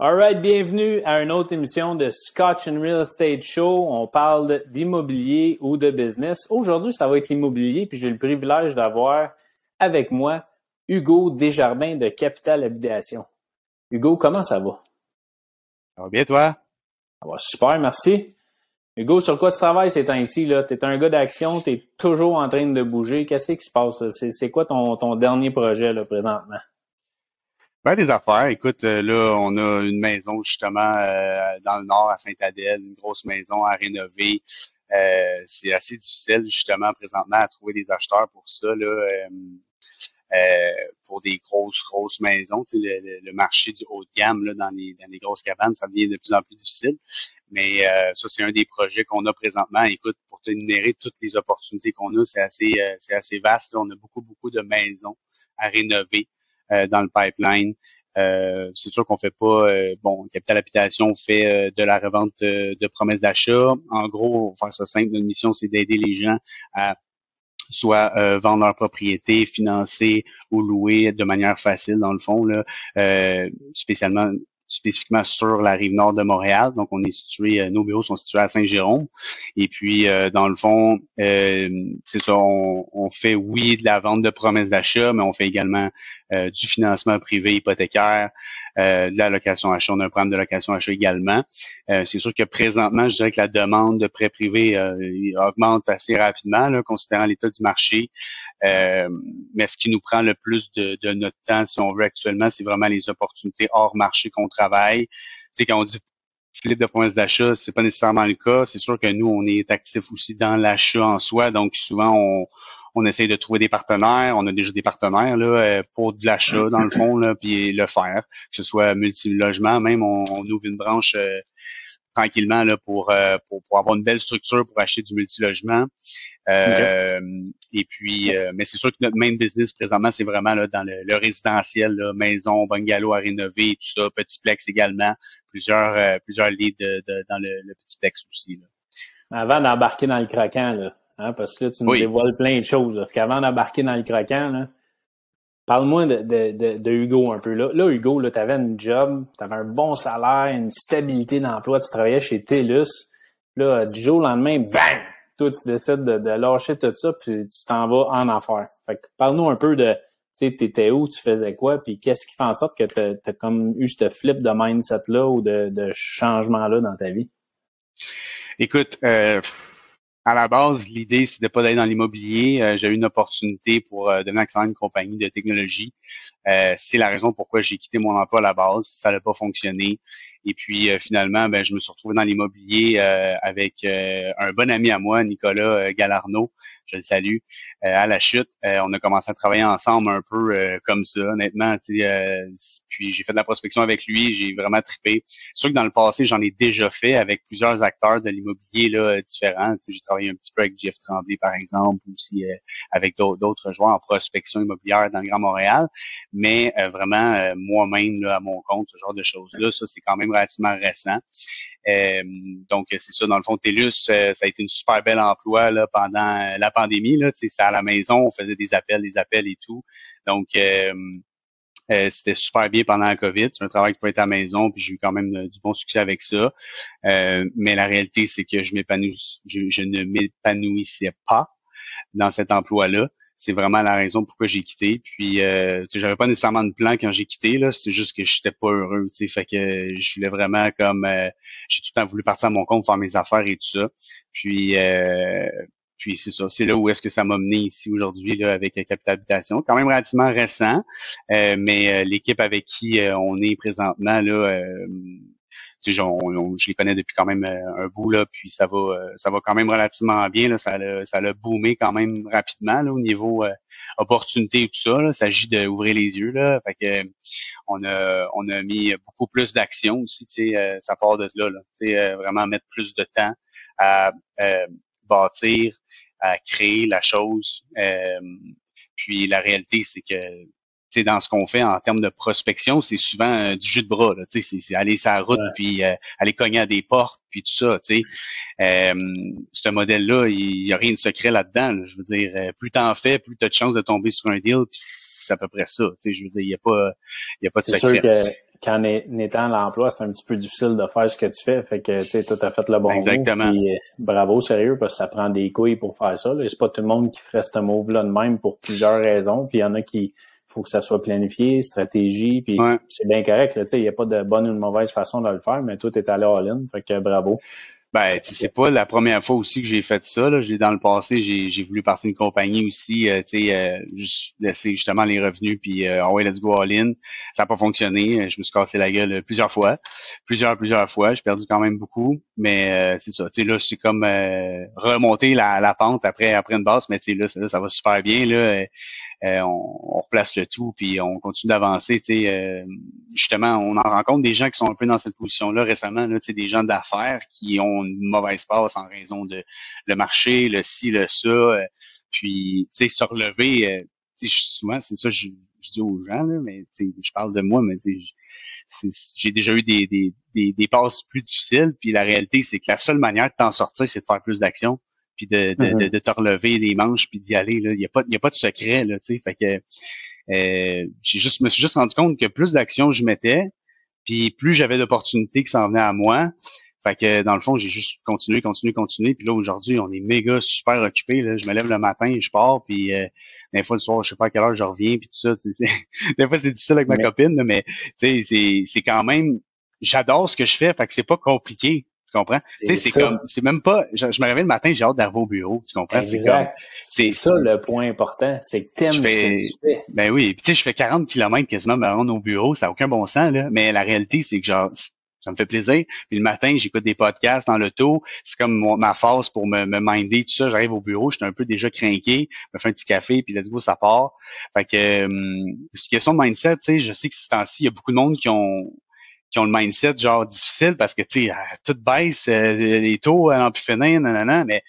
Alright, bienvenue à une autre émission de Scotch and Real Estate Show. On parle d'immobilier ou de business. Aujourd'hui, ça va être l'immobilier, puis j'ai le privilège d'avoir avec moi Hugo Desjardins de Capital Habitation. Hugo, comment ça va? Ça va bien, toi? Ça va super, merci. Hugo, sur quoi tu travailles ces temps-ci? Tu es un gars d'action, tu es toujours en train de bouger. Qu'est-ce qui se passe? C'est quoi ton, ton dernier projet là, présentement? Ben, des affaires. Écoute, euh, là, on a une maison justement euh, dans le nord à Saint-Adèle, une grosse maison à rénover. Euh, c'est assez difficile justement présentement à trouver des acheteurs pour ça. Là, pour des grosses, grosses maisons. Tu sais, le, marché du haut de gamme là, dans, les, dans les grosses cabanes, ça devient de plus en plus difficile. Mais ça, c'est un des projets qu'on a présentement. Écoute, pour te énumérer toutes les opportunités qu'on a, c'est assez, c'est assez vaste. On a beaucoup, beaucoup de maisons à rénover. Euh, dans le pipeline. Euh, c'est sûr qu'on fait pas, euh, bon, Capital Habitation fait de la revente de promesses d'achat. En gros, faire ça simple, notre mission, c'est d'aider les gens à soit vendre leur propriété, financer ou louer de manière facile, dans le fond, là, spécialement spécifiquement sur la rive nord de Montréal. Donc, on est situé, euh, nos bureaux sont situés à Saint-Jérôme. Et puis, euh, dans le fond, euh, c'est ça, on, on, fait, oui, de la vente de promesses d'achat, mais on fait également du financement privé hypothécaire, de la location achat. On a un programme de location achat également. c'est sûr que présentement, je dirais que la demande de prêts privés augmente assez rapidement, là, considérant l'état du marché. Euh, mais ce qui nous prend le plus de, de, notre temps, si on veut actuellement, c'est vraiment les opportunités hors marché qu'on travaille. Tu sais, quand on dit Philippe de points d'achat, c'est pas nécessairement le cas. C'est sûr que nous, on est actif aussi dans l'achat en soi, donc souvent on, on essaye de trouver des partenaires. On a déjà des partenaires là, euh, pour de l'achat dans le fond, là, puis le faire, que ce soit multi-logement, même on, ouvre une branche euh, tranquillement là, pour, pour, pour, avoir une belle structure pour acheter du multilogement. Euh, et puis, euh, mais c'est sûr que notre main business présentement, c'est vraiment là, dans le, résidentiel, là, maison, bungalow à rénover, tout ça, petit plex également, plusieurs euh, plusieurs lits de, dans le, petit plex aussi. Là. Avant d'embarquer dans le croquant, là, hein, parce que là, tu nous dévoiles plein de choses. Là. Qu'avant d'embarquer dans le croquant, là, Parle-moi de, de, de, Hugo un peu. Là, là Hugo, tu avais un job, tu avais un bon salaire, une stabilité d'emploi, tu travaillais chez TELUS. Là, du jour au lendemain, bang! toi, tu décides de, de lâcher tout ça, puis tu t'en vas en affaires. Fait que parle-nous un peu de, tu sais, t'étais où, tu faisais quoi, puis qu'est-ce qui fait en sorte que tu as, comme eu ce flip de mindset-là ou de, de changement-là dans ta vie? Écoute, euh, à la base, l'idée, c'était pas d'aller dans l'immobilier. Euh, j'ai eu une opportunité pour euh, devenir actionnaire d'une compagnie de technologie. Euh, c'est la raison pourquoi j'ai quitté mon emploi à la base. Ça n'a pas fonctionné. Et puis finalement, ben, je me suis retrouvé dans l'immobilier avec un bon ami à moi, Nicolas Galarno, je le salue, euh, à la chute. Euh, on a commencé à travailler ensemble un peu euh, comme ça, honnêtement. puis j'ai fait de la prospection avec lui, j'ai vraiment trippé. C'est sûr que dans le passé, j'en ai déjà fait avec plusieurs acteurs de l'immobilier là, différents. J'ai travaillé un petit peu avec Jeff Tremblay, par exemple, ou aussi avec d'autres joueurs en prospection immobilière dans le Grand Montréal. Mais vraiment, moi-même, à mon compte, ce genre de choses-là, ça, c'est quand même relativement récent. Euh, donc, c'est ça, dans le fond, TELUS, euh, ça a été une super belle emploi là, pendant la pandémie. Là, c'était à la maison, on faisait des appels, des appels et tout. Donc, euh, c'était super bien pendant la COVID. C'est un travail qui peut être à la maison, puis j'ai eu quand même du bon succès avec ça. mais la réalité, c'est que je m'épanouis, je, ne m'épanouissais pas dans cet emploi-là c'est vraiment la raison pourquoi j'ai quitté. Puis, euh, j'avais pas nécessairement de plan quand j'ai quitté là. C'est juste que j'étais pas heureux. Tu sais, fait que je voulais vraiment comme, euh, j'ai tout le temps voulu partir à mon compte, faire mes affaires et tout ça. Puis, euh, puis c'est ça. C'est là où est-ce que ça m'a mené ici aujourd'hui là avec Capital Habitation. Quand même relativement récent, euh, mais l'équipe avec qui on est présentement là tu sais, je les connais depuis quand même euh, un bout là, puis ça va, euh, ça va quand même relativement bien. Là, ça l'a, ça l'a boomé quand même rapidement là, au niveau euh, opportunité et tout ça. Il s'agit d'ouvrir les yeux là. Fait que on a, on a mis beaucoup plus d'action aussi. Tu sais, ça part de là. là tu sais, vraiment mettre plus de temps à bâtir, à créer la chose. puis la réalité, c'est que dans ce qu'on fait en termes de prospection, c'est souvent euh, du jus de bras. C'est aller sur la route, puis euh, aller cogner à des portes, puis tout ça. Euh, ce modèle-là, il n'y a rien de secret là-dedans. Je veux dire, euh, plus t'en fais, plus tu as de chances de tomber sur un deal, puis c'est à peu près ça. Je veux dire, il n'y a pas, y a pas de secret. Sûr que qu'en étant à l'emploi, c'est un petit peu difficile de faire ce que tu fais. Fait que, tu sais, fait le bon Exactement. move. Puis, euh, bravo, sérieux, parce que ça prend des couilles pour faire ça. C'est pas tout le monde qui ferait ce move-là de même pour plusieurs raisons. Puis il y en a qui faut que ça soit planifié, stratégie, puis c'est bien correct. Il n'y a pas de bonne ou de mauvaise façon de le faire, mais tout est allé all-in. Fait que bravo. Ben, c'est pas la première fois aussi que j'ai fait ça. Là. Dans le passé, j'ai voulu partir d'une compagnie aussi, euh, tu sais, euh, laisser justement les revenus, puis euh, oh ouais, let's go all in. Ça n'a pas fonctionné. Je me suis cassé la gueule plusieurs fois, plusieurs, plusieurs fois. J'ai perdu quand même beaucoup, mais euh, c'est ça. Tu sais, là, c'est comme remonter la, la, pente après après une base, mais tu sais, là, ça va super bien. Là. Euh, on, replace le tout, puis on continue d'avancer. Euh, justement, on en rencontre des gens qui sont un peu dans cette position-là récemment, là, des gens d'affaires qui ont une mauvaise passe en raison de le marché, le ci, le ça. Euh, puis, se relever, euh, souvent, c'est ça je, je dis aux gens, là, mais je parle de moi, mais j'ai déjà eu des, des, des, des, passes plus difficiles, puis la réalité, c'est que la seule manière de t'en sortir, c'est de faire plus d'action puis de, de, mm-hmm. de, te relever les manches puis d'y aller. Il n'y a, pas, y a pas de secret. Là, fait que euh, j'ai juste, me suis juste rendu compte que plus d'actions je mettais, puis plus j'avais d'opportunités qui s'en venaient à moi. Fait que dans le fond, j'ai juste continué, continué, continué. Puis là, aujourd'hui, on est méga super occupé. Là. Je me lève le matin, je pars, puis euh, des fois le soir, je sais pas à quelle heure je reviens, puis tout ça. des fois, c'est difficile avec ma copine, mais c'est, c'est quand même. J'adore ce que je fais, fait que c'est pas compliqué. Tu comprends? Tu sais, c'est comme, c'est même pas, je, me réveille le matin, j'ai hâte d'arriver au bureau. Tu comprends? C'est comme, c'est ça le point important. C'est que t'aimes ce que tu fais. Ben oui. Puis tu sais, je fais 40 km quasiment me rendre au bureau. Ça n'a aucun bon sens, là. Mais la réalité, c'est que genre, ça me fait plaisir. Puis le matin, j'écoute des podcasts dans l'auto. C'est comme ma phase pour me, me minder, tout ça. J'arrive au bureau, je suis un peu déjà craqué, me fais un petit café, puis let's go, ça part. Fait que, euh, question de mindset, tu sais, je sais que ce temps-ci, il y a beaucoup de monde qui ont qui ont le mindset genre difficile parce que tu sais tout baisse euh, les taux en plus finir nanana mais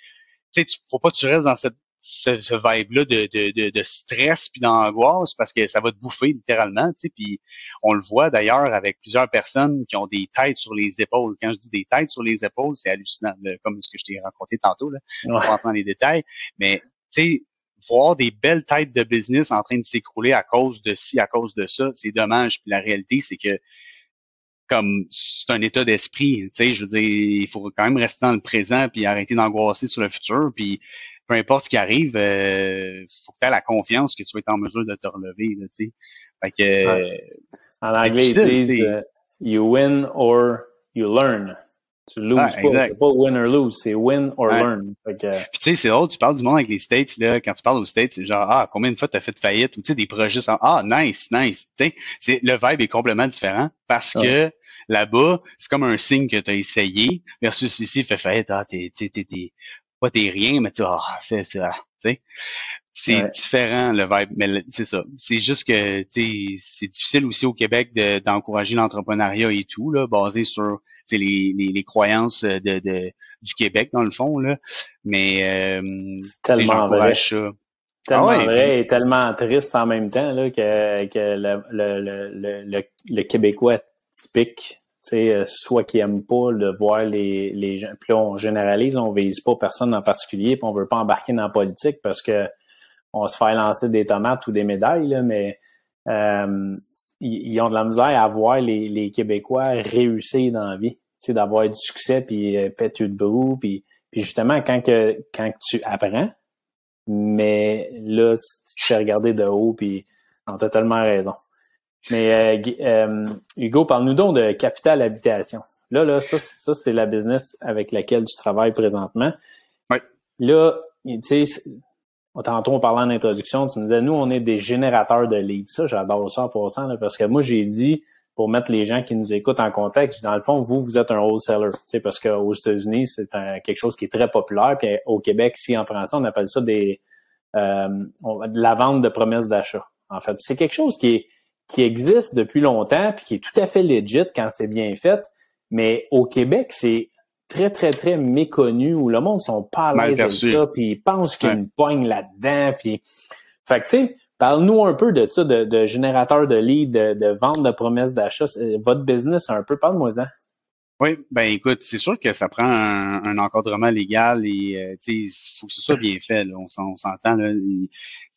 tu sais tu faut pas que tu restes dans cette ce, ce vibe là de, de, de, stress puis d'angoisse parce que ça va te bouffer littéralement tu sais puis on le voit d'ailleurs avec plusieurs personnes qui ont des têtes sur les épaules quand je dis des têtes sur les épaules c'est hallucinant comme ce que je t'ai raconté tantôt là ouais. pas entendre les détails mais tu sais voir des belles têtes de business en train de s'écrouler à cause de ci, à cause de ça, c'est dommage. Puis la réalité, c'est que comme c'est un état d'esprit. Tu sais, je veux dire, il faut quand même rester dans le présent puis arrêter d'angoisser sur le futur. Puis peu importe ce qui arrive, il euh, faut que tu aies la confiance que tu vas être en mesure de te relever. Là, tu sais. Fait que, en anglais, ils disent uh, you win or you learn. Tu loses ah, pas. C'est pas win or lose, c'est win or learn. Fait que... Puis tu sais, c'est drôle, tu parles du monde avec les States, là, quand tu parles aux States, c'est genre Ah, combien de fois tu as fait faillite ou tu sais, des projets sans Ah, nice, nice. Tu sais, le vibe est complètement différent parce que Là-bas, c'est comme un signe que tu as essayé, versus ici, fait fait, ah, t'es, t'es, t'es, t'es, pas t'es rien, mais tu ah, fais ça, tu sais. C'est différent le vibe, mais c'est ça. C'est juste que c'est difficile aussi au Québec d'encourager l'entrepreneuriat et tout, là, basé sur les, les, les, croyances de, de, du Québec, dans le fond. Là. Mais euh, tellement vrai. ça. Tellement ah vrai et tellement triste en même temps là, que, que le, le, le, le Québécois typique euh, soit qui aime pas de voir les, les gens. Puis là, on généralise, on vise pas personne en particulier, puis on veut pas embarquer dans la politique parce que on se fait lancer des tomates ou des médailles, là, mais euh, ils, ont de la misère à voir les, les Québécois réussir dans la vie, d'avoir du succès, puis euh, péter de brou, puis, puis justement, quand, que, quand tu apprends, mais là, tu fais regarder de haut, puis on a tellement raison. Mais euh, euh, Hugo, parle-nous donc de Capital Habitation. Là, là, ça, ça c'est la business avec laquelle tu travailles présentement. Oui. Là, tu sais, tantôt on parlait en introduction, tu me disais, nous, on est des générateurs de leads. Ça, j'adore ça pour ça, parce que moi, j'ai dit, pour mettre les gens qui nous écoutent en contexte, dans le fond, vous, vous êtes un wholesaler. Tu sais, parce qu'aux États-Unis, c'est quelque chose qui est très populaire. Puis au Québec, si en français, on appelle ça des euh, de la vente de promesses d'achat. En fait, c'est quelque chose qui est qui existe depuis longtemps puis qui est tout à fait legit quand c'est bien fait. Mais au Québec, c'est très, très, très méconnu où le monde sont pas à l'aise avec ça puis ils pensent qu'il y a une poigne là-dedans. Puis... Fait que, tu sais, parle-nous un peu de ça, de, de générateur de leads, de, de vente de promesses d'achat. Votre business, un peu, parle-moi-en. Oui, ben écoute, c'est sûr que ça prend un, encadrement légal et euh, il faut que ce soit bien fait. Là, on, s'entend.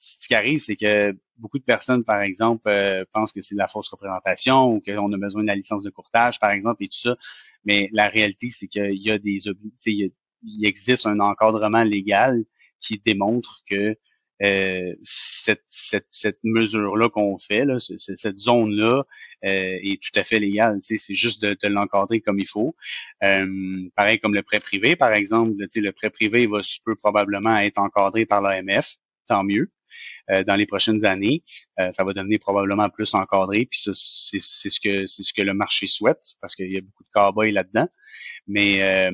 Ce qui arrive, c'est que beaucoup de personnes, par exemple, euh, pensent que c'est de la fausse représentation ou qu'on a besoin de la licence de courtage, par exemple, et tout ça. Mais la réalité, c'est qu'il y a des il, il existe un encadrement légal qui démontre que euh, cette, cette, cette mesure-là qu'on fait, là, cette zone-là, euh, est tout à fait légale. C'est juste de, de l'encadrer comme il faut. Euh, pareil comme le prêt privé, par exemple. Le prêt privé va super probablement être encadré par l'AMF, tant mieux. Dans les prochaines années, ça va devenir probablement plus encadré. Puis c'est ce que c'est ce que le marché souhaite, parce qu'il y a beaucoup de cowboys là-dedans. Mais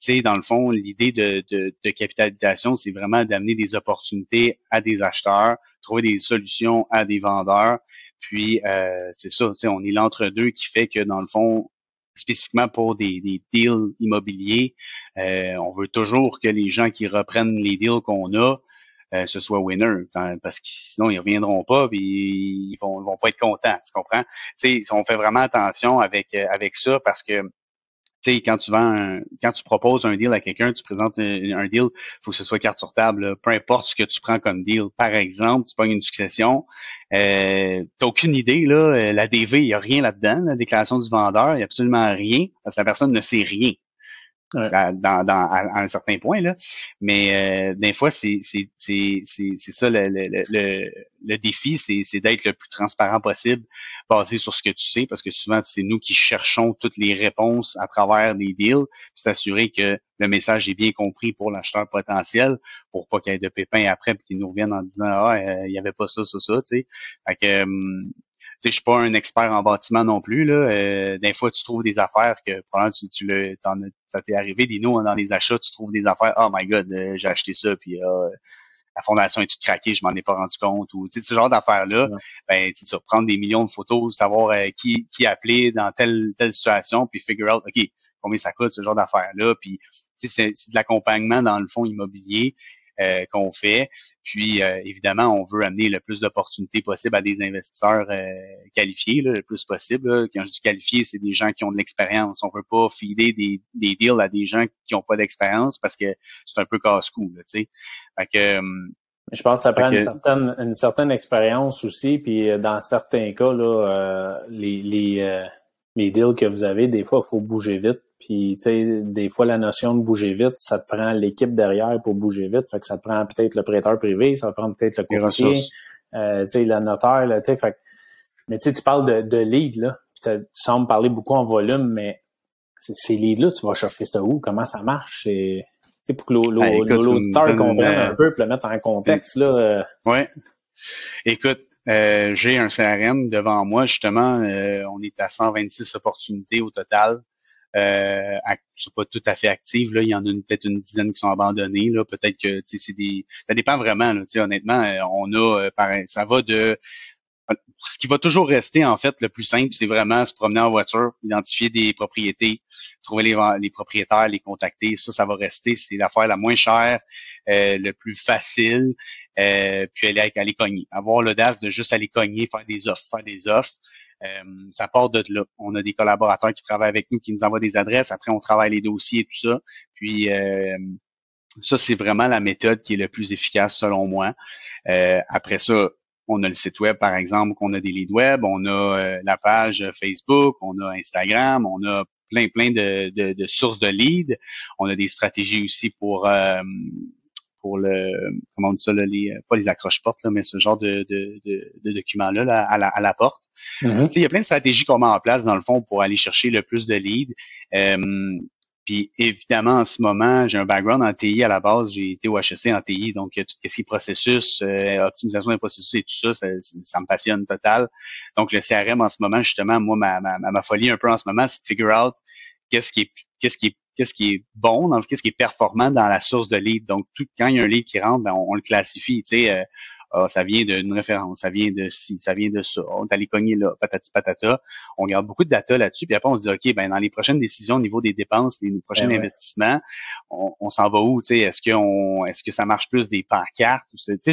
sais, dans le fond, l'idée de, de, capitalisation, c'est vraiment d'amener des opportunités à des acheteurs, trouver des solutions à des vendeurs. Puis, euh, c'est ça, on est l'entre-deux qui fait que, dans le fond, spécifiquement pour des, des deals immobiliers, euh, on veut toujours que les gens qui reprennent les deals qu'on a, euh, ce soit winner, parce que sinon ils reviendront pas, puis ils vont, vont pas être contents, tu comprends? Tu sais, on fait vraiment attention avec avec ça parce que tu sais, quand tu vends, quand tu proposes un deal à quelqu'un, tu présentes un, deal, il faut que ce soit carte sur table, peu importe ce que tu prends comme deal. Par exemple, tu pognes une succession, euh, t'as aucune idée, là, euh, la DV, il n'y a rien là-dedans, la déclaration du vendeur, il n'y a absolument rien, parce que la personne ne sait rien dans, dans, à, un certain point. Là. Mais euh, des fois, c'est ça le, le, le, le défi, c'est d'être le plus transparent possible, basé sur ce que tu sais, parce que souvent, c'est nous qui cherchons toutes les réponses à travers les deals, puis s'assurer que le message est bien compris pour l'acheteur potentiel, pour pas qu'il y ait de pépins après, puis qu'il nous revienne en disant Ah, euh, il y avait pas ça, ça, ça, tu sais. Fait que hum, je suis pas un expert en bâtiment non plus. Là. Euh, des fois, tu trouves des affaires que probablement tu, tu le, ça t'est arrivé, des noms dans les achats, tu trouves des affaires, oh my god, euh, j'ai acheté ça, puis euh, la fondation est toute craquée, je m'en ai pas rendu compte. Ou tu sais, ce genre d'affaires-là, ben tu vas prendre des millions de photos, savoir qui, qui appeler dans telle, telle situation, puis figure out, OK, combien ça coûte, ce genre d'affaires-là. Puis c'est de l'accompagnement dans le fond immobilier. Euh, qu'on fait. Puis, euh, évidemment, on veut amener le plus d'opportunités possibles à des investisseurs euh, qualifiés, le plus possible. Quand je dis qualifiés, c'est des gens qui ont de l'expérience. On veut pas filer des, des deals à des gens qui n'ont pas d'expérience parce que c'est un peu casse-cou. Tu sais. Fait que, je pense que ça prend une, certaine, une certaine expérience aussi. Puis dans certains cas, là, les, les, les deals que vous avez, des fois, il faut bouger vite. Puis, tu sais, des fois, la notion de bouger vite, ça te prend l'équipe derrière pour bouger vite. Fait que ça te prend peut-être le prêteur privé, ça va prendre peut-être le courtier, euh, tu sais, le notaire, tu sais. Fait mais tu sais, tu parles de, de lead, là. Tu sembles parler beaucoup en volume, mais ces leads-là, tu vas chercher ça où? Comment ça marche? C'est pour que ben, l'auditeur comprenne un peu, puis le mettre en contexte, là. Euh. Ouais. Écoute, euh, j'ai un CRM devant moi, justement, euh, on est à 126 opportunités au total euh, sont pas tout à fait actives. Là. Il y en a peut-être une dizaine qui sont abandonnées. Là. Peut-être que c'est des. Ça dépend vraiment. Là. Honnêtement, euh, on a euh, pareil, ça va de. Ce qui va toujours rester, en fait, le plus simple, c'est vraiment se promener en voiture, identifier des propriétés, trouver les, les propriétaires, les contacter. Ça, ça va rester. C'est l'affaire la moins chère, euh, le plus facile. Euh, puis aller, aller cogner. Avoir l'audace de juste aller cogner, faire des offres, faire des offres. Euh, ça part de là. On a des collaborateurs qui travaillent avec nous, qui nous envoient des adresses. Après, on travaille les dossiers et tout ça. Puis euh, ça, c'est vraiment la méthode qui est le plus efficace selon moi. Euh, après ça, on a le site web, par exemple, qu'on a des leads web, on a la page Facebook, on a Instagram, on a plein, plein de, de, sources de leads. On a des stratégies aussi pour pour le comment on dit ça les pas les accroches portes mais ce genre de, de, de, documents là, à, la, à la porte Mm-hmm. Il y a plein de stratégies qu'on met en place, dans le fond, pour aller chercher le plus de leads. Euh, puis évidemment, en ce moment, j'ai un background en TI à la base. J'ai été au HEC en TI, donc tout ce qui est processus, euh, optimisation des processus et tout ça, ça, me passionne total. Donc le CRM en ce moment, justement, moi, ma, ma, ma folie un peu en ce moment, c'est de figure out qu'est-ce qui est qu'est-ce qui est qu'est-ce qui est bon, qu'est-ce qui est performant dans la source de lead. Donc, tout, quand il y a un lead qui rentre, ben, on, le classifie. Tu sais, euh, ah, ça vient d'une référence, ça vient de ci, ça vient de ça. On est allé cogner là, patati patata. On garde beaucoup de data là-dessus, puis après on se dit, OK, ben dans les prochaines décisions au niveau des dépenses, les prochains ben investissements, on, s'en va où? Est-ce que on est-ce que ça marche plus des pancartes? Tu sais,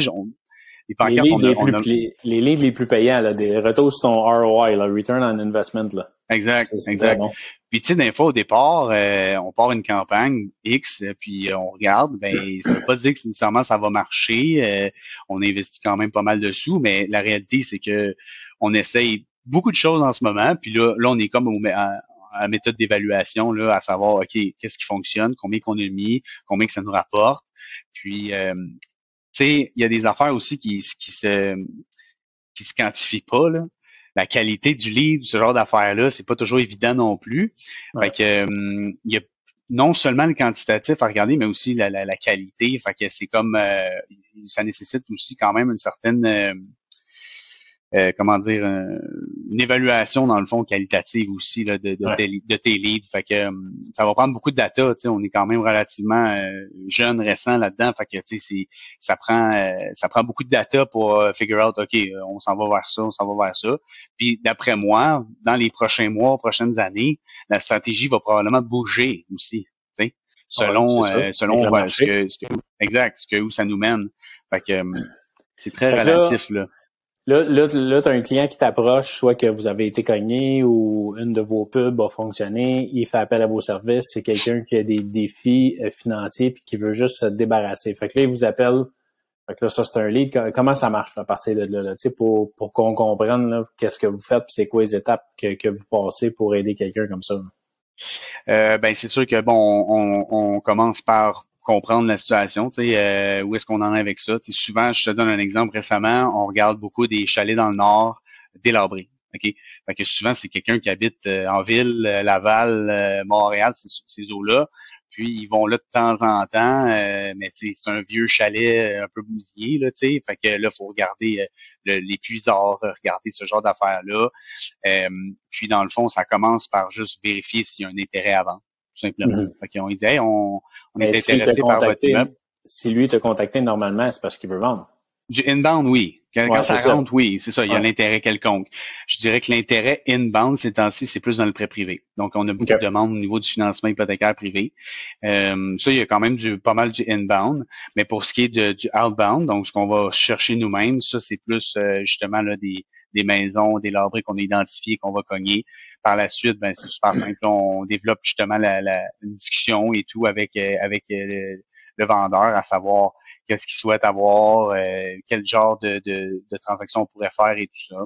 les, livres les, plus, les, livres les plus payants, là, des retours sur ton ROI, là, Return on Investment. Là. Exact, exact. Puis tu sais, des fois, au départ, euh, on part une campagne X, puis on regarde, ben ça veut pas dire que nécessairement ça va marcher. Euh, on investit quand même pas mal de sous, mais la réalité, c'est que on essaye beaucoup de choses en ce moment, puis là, là on est comme au, à, à méthode d'évaluation, là, à savoir, OK, qu'est-ce qui fonctionne, combien qu'on a mis, combien que ça nous rapporte. Puis, euh, sais, il y a des affaires aussi qui, qui se qui se quantifient pas, là. La qualité du livre, ce genre d'affaires-là, c'est pas toujours évident non plus. Fait que, euh, il y a non seulement le quantitatif à regarder, mais aussi la, la, qualité. Fait que c'est comme euh, ça nécessite aussi quand même une certaine euh, comment dire, une évaluation dans le fond qualitative aussi là, de, de, tes, de, tes, leads. Fait que euh, ça va prendre beaucoup de data. On est quand même relativement euh, jeune, récent là-dedans. Fait que c'est, ça prend ça prend beaucoup de data pour figure out, OK, on s'en va vers ça, on s'en va vers ça. Puis d'après moi, dans les prochains mois, prochaines années, la stratégie va probablement bouger aussi. Selon, selon ce que, ce que, exact, ce que où ça nous mène. Fait que c'est très relatif là. Là, là, là tu as un client qui t'approche, soit que vous avez été cogné ou une de vos pubs a fonctionné, il fait appel à vos services, c'est quelqu'un qui a des défis euh, financiers puis qui veut juste se débarrasser. Fait que là, il vous appelle. Fait que là, ça, c'est un lead. Comment ça marche à partir de là, là? Pour, pour qu'on comprenne qu'est-ce que vous faites c'est quoi les étapes que, que vous passez pour aider quelqu'un comme ça? Euh, ben c'est sûr que bon, on, on commence par comprendre la situation, tu sais, euh, où est-ce qu'on en est avec ça. souvent, je te donne un exemple récemment, on regarde beaucoup des chalets dans le nord délabrés. OK? Fait que souvent, c'est quelqu'un qui habite euh, en ville, euh, Laval, Montréal, ces, eaux-là. Puis ils vont là de temps en temps, mais c'est un vieux chalet un peu bousillé, là, tu sais. Fait que là, faut regarder les puisards, regarder ce genre d'affaires-là. puis dans le fond, ça commence par juste vérifier s'il y a un intérêt avant tout simplement. Mm ont dit, on, on est intéressé par votre immeuble. Si lui t'a contacté normalement, c'est parce qu'il veut vendre. Du inbound, oui. Quand, ça rentre, oui, c'est ça, il y a l'intérêt quelconque. Je dirais que l'intérêt inbound, ces temps-ci, c'est plus dans le prêt privé. Donc, on a beaucoup de demandes au niveau du financement hypothécaire privé. Euh, ça, il y a quand même du, pas mal du inbound. Mais pour ce qui est de, du outbound, donc ce qu'on va chercher nous-mêmes, ça, c'est plus euh, justement là, des, des maisons, des labrés qu'on a identifiés, qu'on va cogner. Par la suite, ben, c'est super simple. On développe justement la, la une discussion et tout avec, euh, avec euh, le, vendeur, à savoir qu'est-ce qu'il souhaite avoir, euh, quel genre de, de, de, transaction on pourrait faire et tout ça.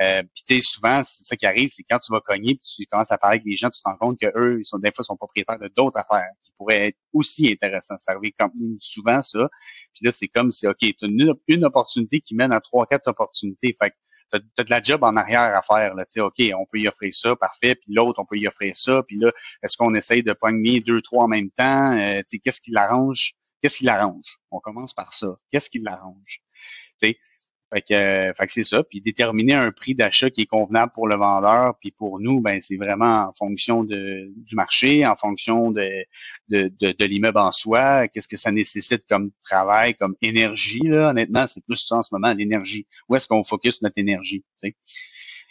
Euh, puis souvent, ça qui arrive, c'est quand tu vas cogner, puis tu commences à parler avec les gens, tu te rends compte que eux, ils sont des fois sont propriétaires de d'autres affaires qui pourraient être aussi intéressantes. Ça arrive comme souvent ça. Puis là, c'est comme si OK, tu as une, une, opportunité qui mène à trois, quatre opportunités. Fait que tu as, de la job en arrière à faire. Là, OK, on peut y offrir ça, parfait. Puis l'autre, on peut y offrir ça. Puis là, est-ce qu'on essaye de pogner deux, trois en même temps? Euh, qu'est-ce qui l'arrange? Qu'est-ce qui l'arrange? On commence par ça. Qu'est-ce qui l'arrange? Fait que, euh, fait que c'est ça. Puis déterminer un prix d'achat qui est convenable pour le vendeur, puis pour nous, ben c'est vraiment en fonction de, du marché, en fonction de, de, de, l'immeuble en soi, qu'est-ce que ça nécessite comme travail, comme énergie. Là, honnêtement, c'est plus ça en ce moment, l'énergie. Où est-ce qu'on focus notre énergie? Tu sais?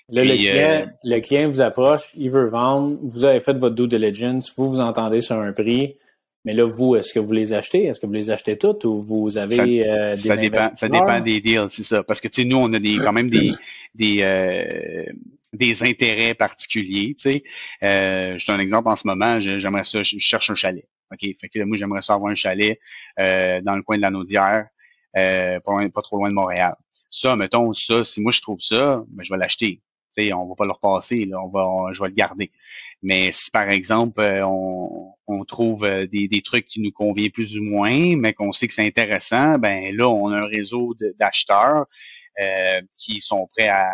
Là, le, client, euh, le client vous approche, il veut vendre, vous avez fait votre due diligence, vous vous entendez sur un prix. Mais là, vous, est-ce que vous les achetez? Est-ce que vous les achetez toutes ou vous avez ça, euh, des ça dépend, ça dépend des deals, c'est ça. Parce que tu sais, nous, on a des quand même des des euh, des intérêts particuliers. Tu sais, euh, je donne un exemple en ce moment. J'aimerais ça, je cherche un chalet. Ok, fait que moi, j'aimerais ça avoir un chalet euh, dans le coin de la Naudière, euh, pas, pas trop loin de Montréal. Ça, mettons, ça, si moi je trouve ça, ben, je vais l'acheter. Sais, on va pas le repasser, on va, je vais le garder. Mais si par exemple euh, on, on trouve euh, des, des, trucs qui nous conviennent plus ou moins, mais qu'on sait que c'est intéressant, ben là on a un réseau d'acheteurs euh, qui sont prêts à,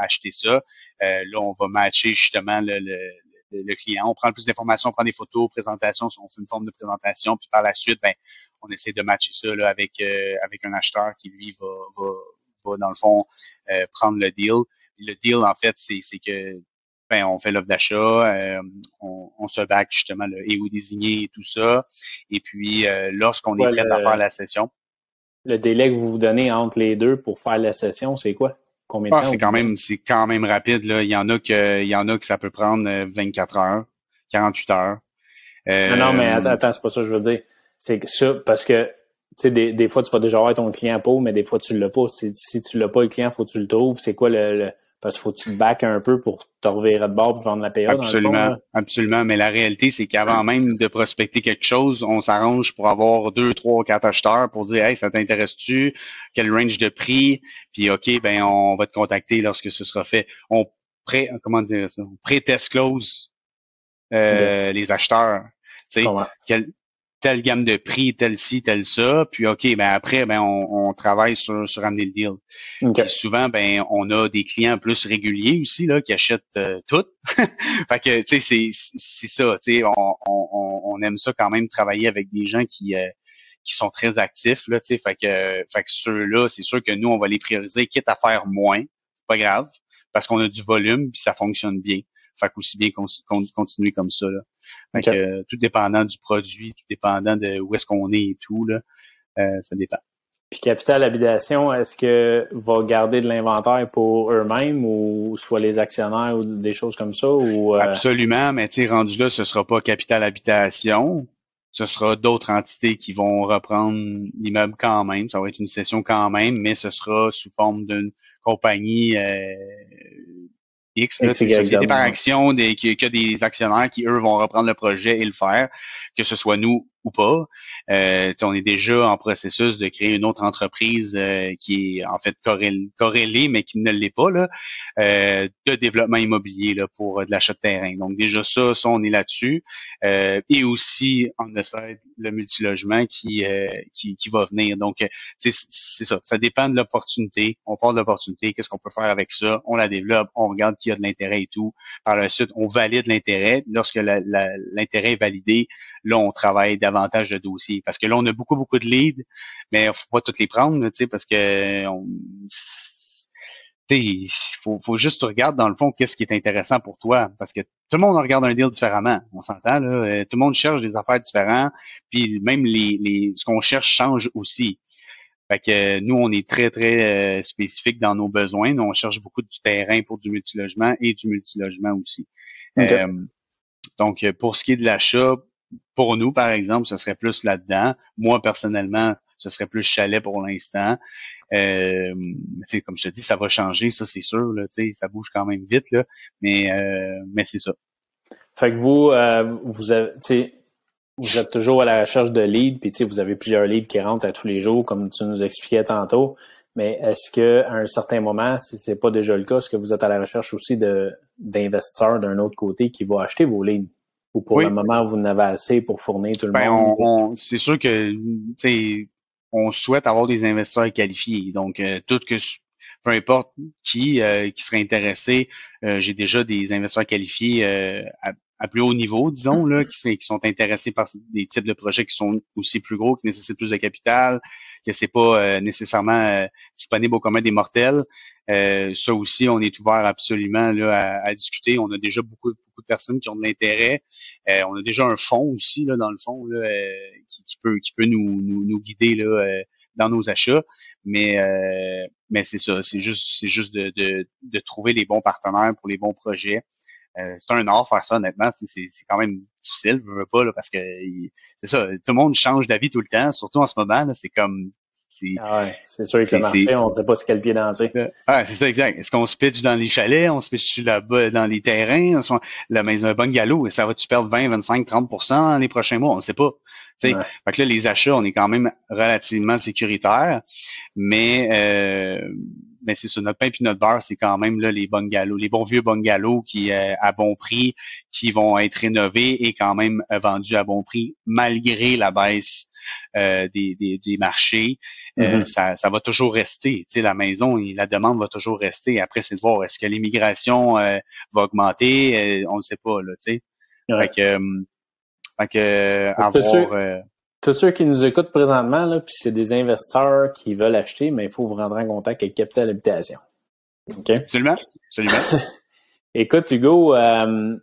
acheter ça. là on va matcher justement le, le, client. On prend plus d'informations, on prend des photos, présentations, on fait une forme de présentation, puis par la suite, ben, on essaie de matcher ça là, avec, avec un acheteur qui, lui, va, va, va dans le fond, prendre le deal. Le deal, en fait, c'est que ben, on fait l'offre d'achat, euh, on, se back justement le et où désigner et tout ça. Et puis, euh, lorsqu'on est prêt à faire la session. Le délai que vous vous donnez entre les deux pour faire la session, c'est quoi? Combien de ah, temps? C'est quand même, c'est quand même rapide, là. Il y en a que, il y en a que ça peut prendre 24 euh, heures, 48 heures. non, non, mais attends, c'est pas ça que je veux dire. C'est que ça, parce que sais, des, des, fois, tu vas déjà avoir ton client pour, mais des fois, tu l'as pas. Si, si tu l'as pas, le client, faut que tu le trouves. C'est quoi le, parce qu'il faut que tu te back un peu pour te revirer de bord pour vendre la période. Absolument, absolument. Mais la réalité, c'est qu'avant même de prospecter quelque chose, on s'arrange pour avoir deux, trois, quatre acheteurs pour dire, hey, ça t'intéresse-tu? Quel range de prix? Puis, OK, ben, on va te contacter lorsque ce sera fait. On pré, comment dire ça? On pré-test close, euh, les acheteurs. Quel, telle gamme de prix, tel ci, tel ça. Puis OK, ben après, ben on, travaille sur, sur amener le deal. souvent, ben on a des clients plus réguliers aussi là qui achètent euh, tout. fait que tu sais, c'est ça. Tu sais, on, on, on, aime ça quand même travailler avec des gens qui euh, qui sont très actifs là. Tu sais, fait que fait que ceux-là, c'est sûr que nous on va les prioriser, quitte à faire moins, c'est pas grave, parce qu'on a du volume puis ça fonctionne bien. Fait qu'aussi bien continuer comme ça. Là. Fait euh, tout dépendant du produit, tout dépendant de où est-ce qu'on est et tout, là, euh, ça dépend. Puis Capital Habitation, est-ce que va garder de l'inventaire pour eux-mêmes ou soit les actionnaires ou des choses comme ça? Ou, euh? Absolument, mais tu rendu là, ce sera pas Capital Habitation. Ce sera d'autres entités qui vont reprendre l'immeuble quand même. Ça va être une session quand même, mais ce sera sous forme d'une compagnie X, c'est société par action, des, qui, a des actionnaires qui, eux, vont reprendre le projet et le faire, que ce soit nous ou pas. Euh, on est déjà en processus de créer une autre entreprise euh, qui est en fait corrélée, mais qui ne l'est pas, là, euh, de développement immobilier là, pour de l'achat de terrain. Donc déjà ça, ça on est là-dessus. et aussi, on essaie le multilogement qui, qui, qui va venir. Donc, c'est ça. Ça dépend de l'opportunité. On parle de l'opportunité. Qu'est-ce qu'on peut faire avec ça? On la développe, on regarde qui a de l'intérêt et tout. Par la suite, on valide l'intérêt. Lorsque l'intérêt est validé, là, on travaille davantage de dossiers. Parce que là, on a beaucoup, beaucoup de leads, mais il faut pas toutes les prendre, tu sais, parce que on, il faut, faut juste tu regardes dans le fond qu'est-ce qui est intéressant pour toi. Parce que tout le monde regarde un deal différemment. On s'entend, là. Euh, tout le monde cherche des affaires différentes. Puis même les, les ce qu'on cherche change aussi. Fait que nous, on est très, très euh, spécifique dans nos besoins. Nous, on cherche beaucoup du terrain pour du multilogement et du multilogement aussi. Euh, donc, pour ce qui est de l'achat, pour nous, par exemple, ce serait plus là-dedans. Moi, personnellement, ce serait plus chalet pour l'instant. Euh, comme je te dis, ça va changer, ça c'est sûr. Ça bouge quand même vite, là, mais, euh, mais c'est ça. Fait que vous, euh, vous avez, vous êtes toujours à la recherche de leads, puis vous avez plusieurs leads qui rentrent à tous les jours, comme tu nous expliquais tantôt. Mais est-ce que à un certain moment, si c'est pas déjà le cas, est-ce que vous êtes à la recherche aussi d'investisseurs d'un autre côté qui vont acheter vos leads? Ou pour le moment, vous n'avez assez pour fournir tout le ben, monde? c'est sûr que on souhaite avoir des investisseurs qualifiés. Donc, euh, tout que peu importe qui euh, qui serait intéressé, euh, j'ai déjà des investisseurs qualifiés à, à, plus haut niveau, disons, là, qui, sont intéressés par des types de projets qui sont aussi plus gros, qui nécessitent plus de capital, que c'est pas euh, nécessairement euh, disponible au commun des mortels. Euh, ça aussi, on est ouvert absolument là, à, discuter. On a déjà beaucoup, beaucoup de personnes qui ont de l'intérêt. on a déjà un fonds aussi, là, dans le fond, là, qui, qui, peut, qui peut nous, nous, nous guider là, dans nos achats. Mais, mais c'est ça, c'est juste, c'est juste de, de, de trouver les bons partenaires pour les bons projets. Euh, c'est un art faire ça, honnêtement. C'est quand même difficile, je veux pas, là, parce que c'est ça, tout le monde change d'avis tout le temps, surtout en ce moment. C'est comme ah ouais, c'est sûr que le marché, on ne sait pas ce quel pied danser. Ah, c'est ça, exact. Est-ce qu'on se pitch dans les chalets, on se pitch là-bas dans les terrains, la maison un galop, et ça va-tu perdre 20, 25, 30 dans les prochains mois? On ne sait pas. Ouais. Fait que là, les achats, on est quand même relativement sécuritaire, mais euh, mais c'est sur notre pain puis notre beurre, c'est quand même là les bungalows, les bons vieux bungalows qui euh, à bon prix, qui vont être rénovés et quand même euh, vendus à bon prix malgré la baisse euh, des, des, marchés. Mm-hmm. ça, ça va toujours rester. Tu sais, la maison et la demande va toujours rester. Après, c'est de voir est-ce que l'immigration va augmenter? on ne sait pas là. Tu sais. Fait que, fait que avoir, tous ceux qui nous écoutent présentement, là, puis c'est des investisseurs qui veulent acheter, mais il faut vous rendre en contact avec Capital Habitation. OK? Absolument. Absolument. Écoute, Hugo, euh,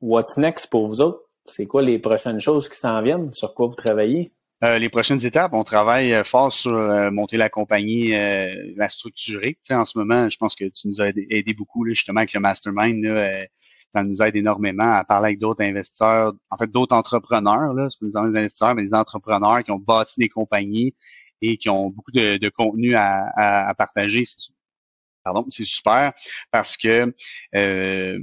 what's next pour vous autres? C'est quoi les prochaines choses qui s'en viennent? Sur quoi vous travaillez? Euh, les prochaines étapes, on travaille euh, fort sur monter la compagnie, la structurer. Tu sais, en ce moment, je pense que tu nous as aidé, beaucoup là, justement avec le mastermind. Là, ça nous aide énormément à parler avec d'autres investisseurs, en fait d'autres entrepreneurs, là, c'est pas des investisseurs, mais des entrepreneurs qui ont bâti des compagnies et qui ont beaucoup de, contenu à, partager. Pardon, c'est super parce que euh,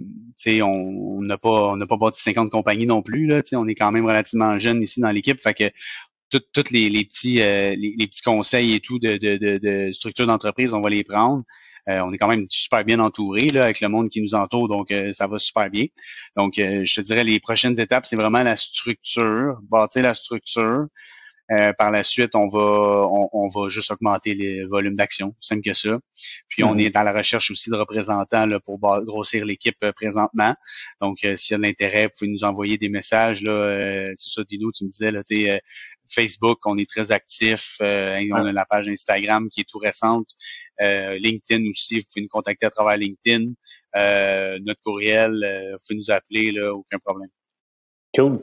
on n'a pas on n'a pas bâti 50 compagnies non plus là, on est quand même relativement jeune ici dans l'équipe, fait que tous les, les, petits euh, les, petits conseils et tout de, de, de, de structure d'entreprise, on va les prendre. Euh, on est quand même super bien entouré là, avec le monde qui nous entoure, donc euh, ça va super bien. Donc, je te dirais, les prochaines étapes, c'est vraiment la structure, bâtir la structure. par la suite, on va on, va juste augmenter les volumes d'action, simple que ça. Puis on mm-hmm. est dans la recherche aussi de représentants là, pour grossir l'équipe présentement. Donc, s'il y a de l'intérêt, vous pouvez nous envoyer des messages. Là, c'est ça, Dino, tu me disais, là, Facebook, on est très actif. Euh, on a la page Instagram qui est tout récente. Euh, LinkedIn aussi, vous pouvez nous contacter à travers LinkedIn. Euh, notre courriel, vous pouvez nous appeler, là, aucun problème. Cool.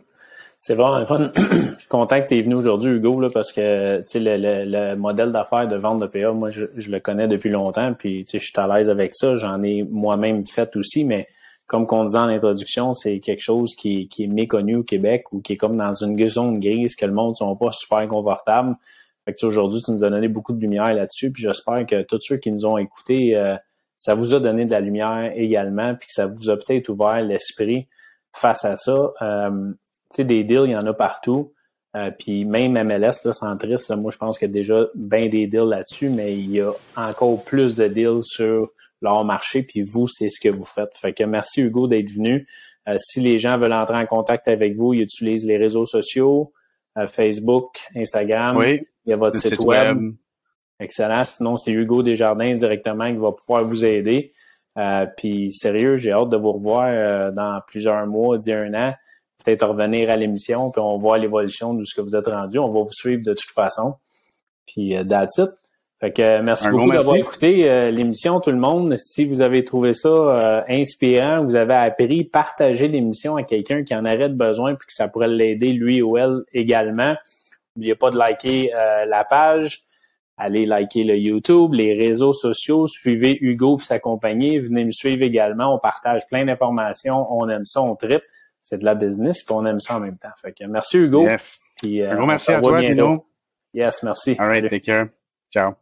C'est vraiment fun. je suis content que tu es venu aujourd'hui, Hugo, là, parce que le, le, le modèle d'affaires de vente de PA, moi, je, je, le connais depuis longtemps, puis je suis à l'aise avec ça. J'en ai moi-même fait aussi, mais comme qu'on disait en introduction, c'est quelque chose qui, est méconnu au Québec ou qui est comme dans une zone grise que le monde ne sont pas super confortables. Fait que aujourd'hui, tu nous as donné beaucoup de lumière là-dessus. Puis j'espère que tous ceux qui nous ont écoutés, euh, ça vous a donné de la lumière également, puis que ça vous a peut-être ouvert l'esprit face à ça. Euh, tu sais, des deals, il y en a partout. Euh, puis même MLS, là, centriste, là, moi je pense qu'il y a déjà bien des deals là-dessus, mais il y a encore plus de deals sur leur marché, puis vous, c'est ce que vous faites. Fait que merci Hugo d'être venu. Euh, si les gens veulent entrer en contact avec vous, ils utilisent les réseaux sociaux, euh, Facebook, Instagram, oui, il y a votre site, web. Excellent. Sinon, c'est Hugo Desjardins directement qui va pouvoir vous aider. Euh, puis sérieux, j'ai hâte de vous revoir dans plusieurs mois, dix un an. Peut-être revenir à l'émission, puis on va voir l'évolution de ce que vous êtes rendu. On va vous suivre de toute façon. Puis that's it. Fait que merci beaucoup d'avoir écouté euh, l'émission, tout le monde. Si vous avez trouvé ça euh, inspirant, vous avez appris, partagez l'émission à quelqu'un qui en aurait besoin puis que ça pourrait l'aider lui ou elle également. N'oubliez pas de liker euh, la page. Allez liker le YouTube, les réseaux sociaux, suivez Hugo et sa compagnie. Venez me suivre également. On partage plein d'informations. On aime ça, on tripe. C'est de la business, puis on aime ça en même temps. Fait que merci Hugo. Yes. Puis, merci à toi, Dino. Yes, merci. All right, take care. Ciao.